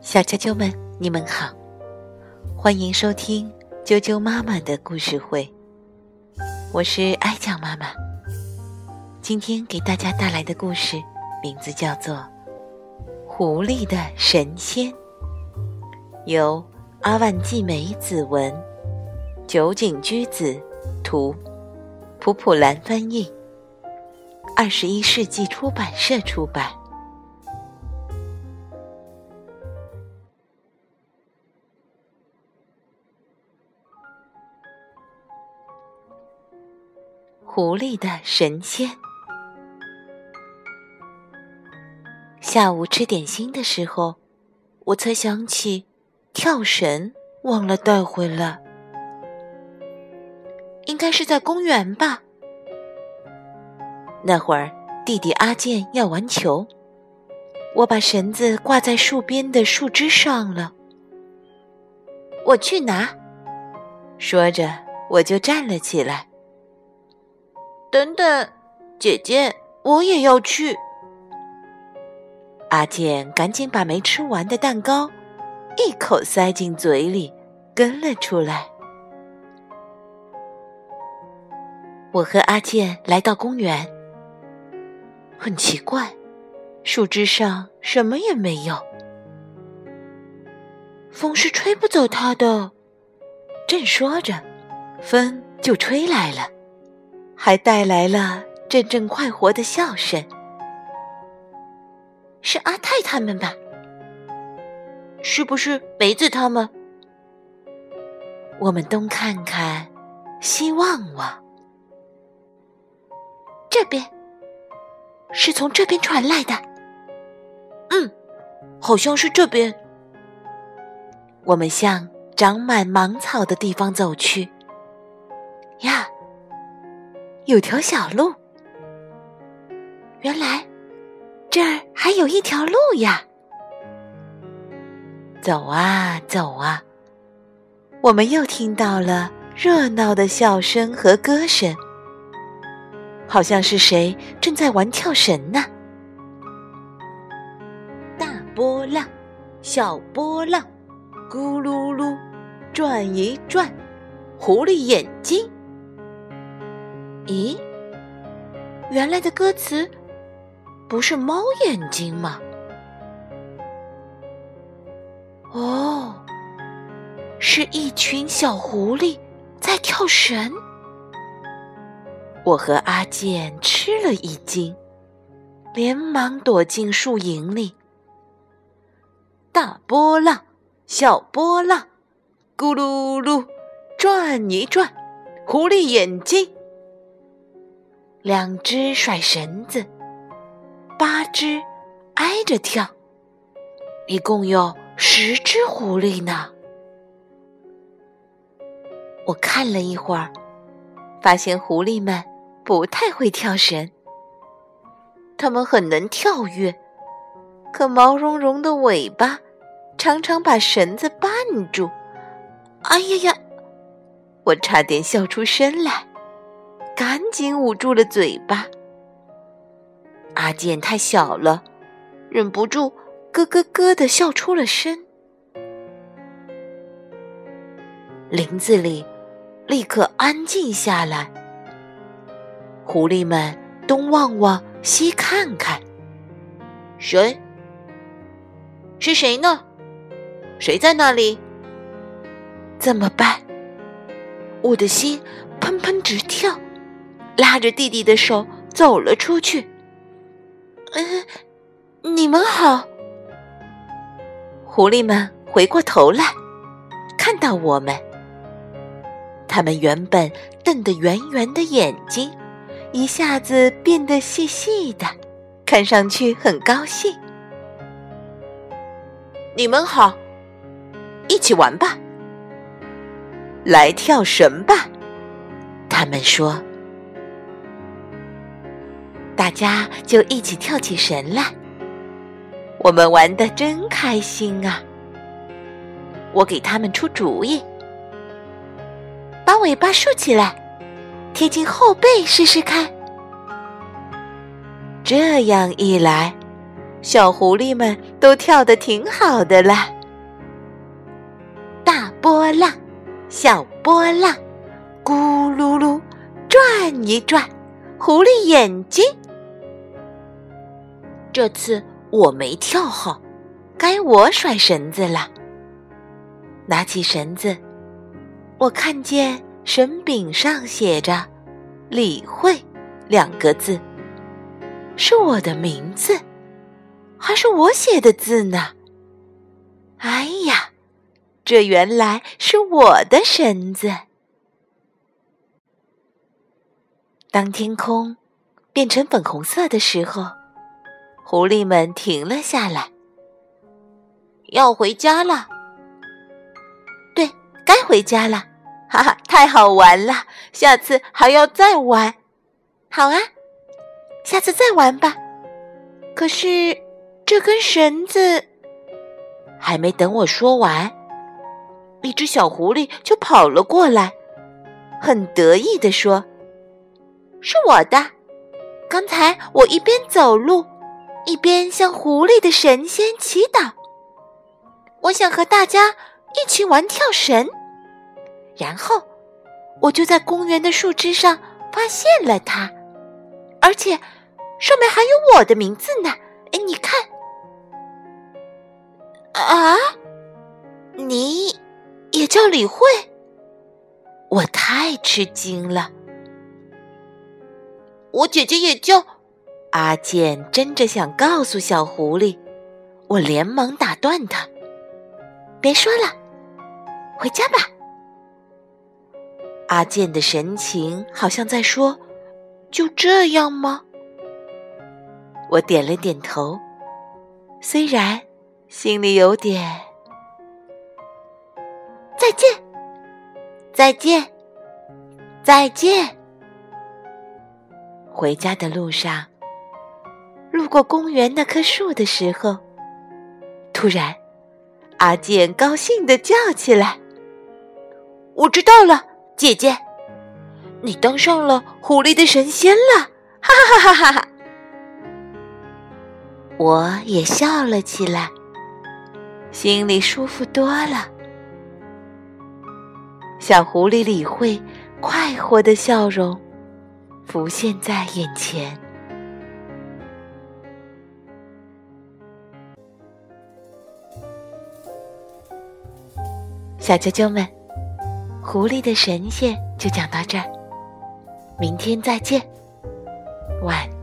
小啾啾们，你们好，欢迎收听啾啾妈妈的故事会。我是爱酱妈妈，今天给大家带来的故事名字叫做《狐狸的神仙》，由阿万季美子文、酒井居子图、普普兰翻译，二十一世纪出版社出版。狐狸的神仙。下午吃点心的时候，我才想起跳绳忘了带回来，应该是在公园吧。那会儿弟弟阿健要玩球，我把绳子挂在树边的树枝上了。我去拿，说着我就站了起来。等等，姐姐，我也要去。阿健赶紧把没吃完的蛋糕一口塞进嘴里，跟了出来。我和阿健来到公园，很奇怪，树枝上什么也没有，风是吹不走它的。正说着，风就吹来了。还带来了阵阵快活的笑声，是阿泰他们吧？是不是梅子他们？我们东看看，西望望，这边是从这边传来的。嗯，好像是这边。我们向长满芒草的地方走去。呀！有条小路，原来这儿还有一条路呀！走啊走啊，我们又听到了热闹的笑声和歌声，好像是谁正在玩跳绳呢？大波浪，小波浪，咕噜噜，转一转，狐狸眼睛。咦，原来的歌词不是猫眼睛吗？哦，是一群小狐狸在跳绳。我和阿健吃了一惊，连忙躲进树影里。大波浪，小波浪，咕噜噜，转一转，狐狸眼睛。两只甩绳子，八只挨着跳，一共有十只狐狸呢。我看了一会儿，发现狐狸们不太会跳绳，它们很能跳跃，可毛茸茸的尾巴常常把绳子绊住。哎呀呀！我差点笑出声来。赶紧捂住了嘴巴。阿健太小了，忍不住咯咯咯的笑出了声。林子里立刻安静下来，狐狸们东望望，西看看，谁？是谁呢？谁在那里？怎么办？我的心砰砰直跳。拉着弟弟的手走了出去。嗯，你们好。狐狸们回过头来，看到我们，他们原本瞪得圆圆的眼睛，一下子变得细细的，看上去很高兴。你们好，一起玩吧，来跳绳吧。他们说。大家就一起跳起绳来，我们玩的真开心啊！我给他们出主意，把尾巴竖起来，贴近后背试试看。这样一来，小狐狸们都跳得挺好的啦。大波浪，小波浪，咕噜噜转一转，狐狸眼睛。这次我没跳好，该我甩绳子了。拿起绳子，我看见绳柄上写着“李慧”两个字，是我的名字，还是我写的字呢？哎呀，这原来是我的绳子。当天空变成粉红色的时候，狐狸们停了下来，要回家了。对该回家了，哈哈，太好玩了！下次还要再玩。好啊，下次再玩吧。可是这根绳子还没等我说完，一只小狐狸就跑了过来，很得意地说：“是我的。刚才我一边走路，一边向狐狸的神仙祈祷。我想和大家。”一起玩跳绳，然后我就在公园的树枝上发现了它，而且上面还有我的名字呢。哎，你看，啊，你也叫李慧？我太吃惊了。我姐姐也叫阿健，争着想告诉小狐狸，我连忙打断他：“别说了。”回家吧。阿健的神情好像在说：“就这样吗？”我点了点头，虽然心里有点……再见，再见，再见。回家的路上，路过公园那棵树的时候，突然，阿健高兴的叫起来。我知道了，姐姐，你当上了狐狸的神仙了，哈哈哈哈哈哈！我也笑了起来，心里舒服多了。小狐狸李慧快活的笑容浮现在眼前。小啾啾们。狐狸的神仙就讲到这儿，明天再见，晚。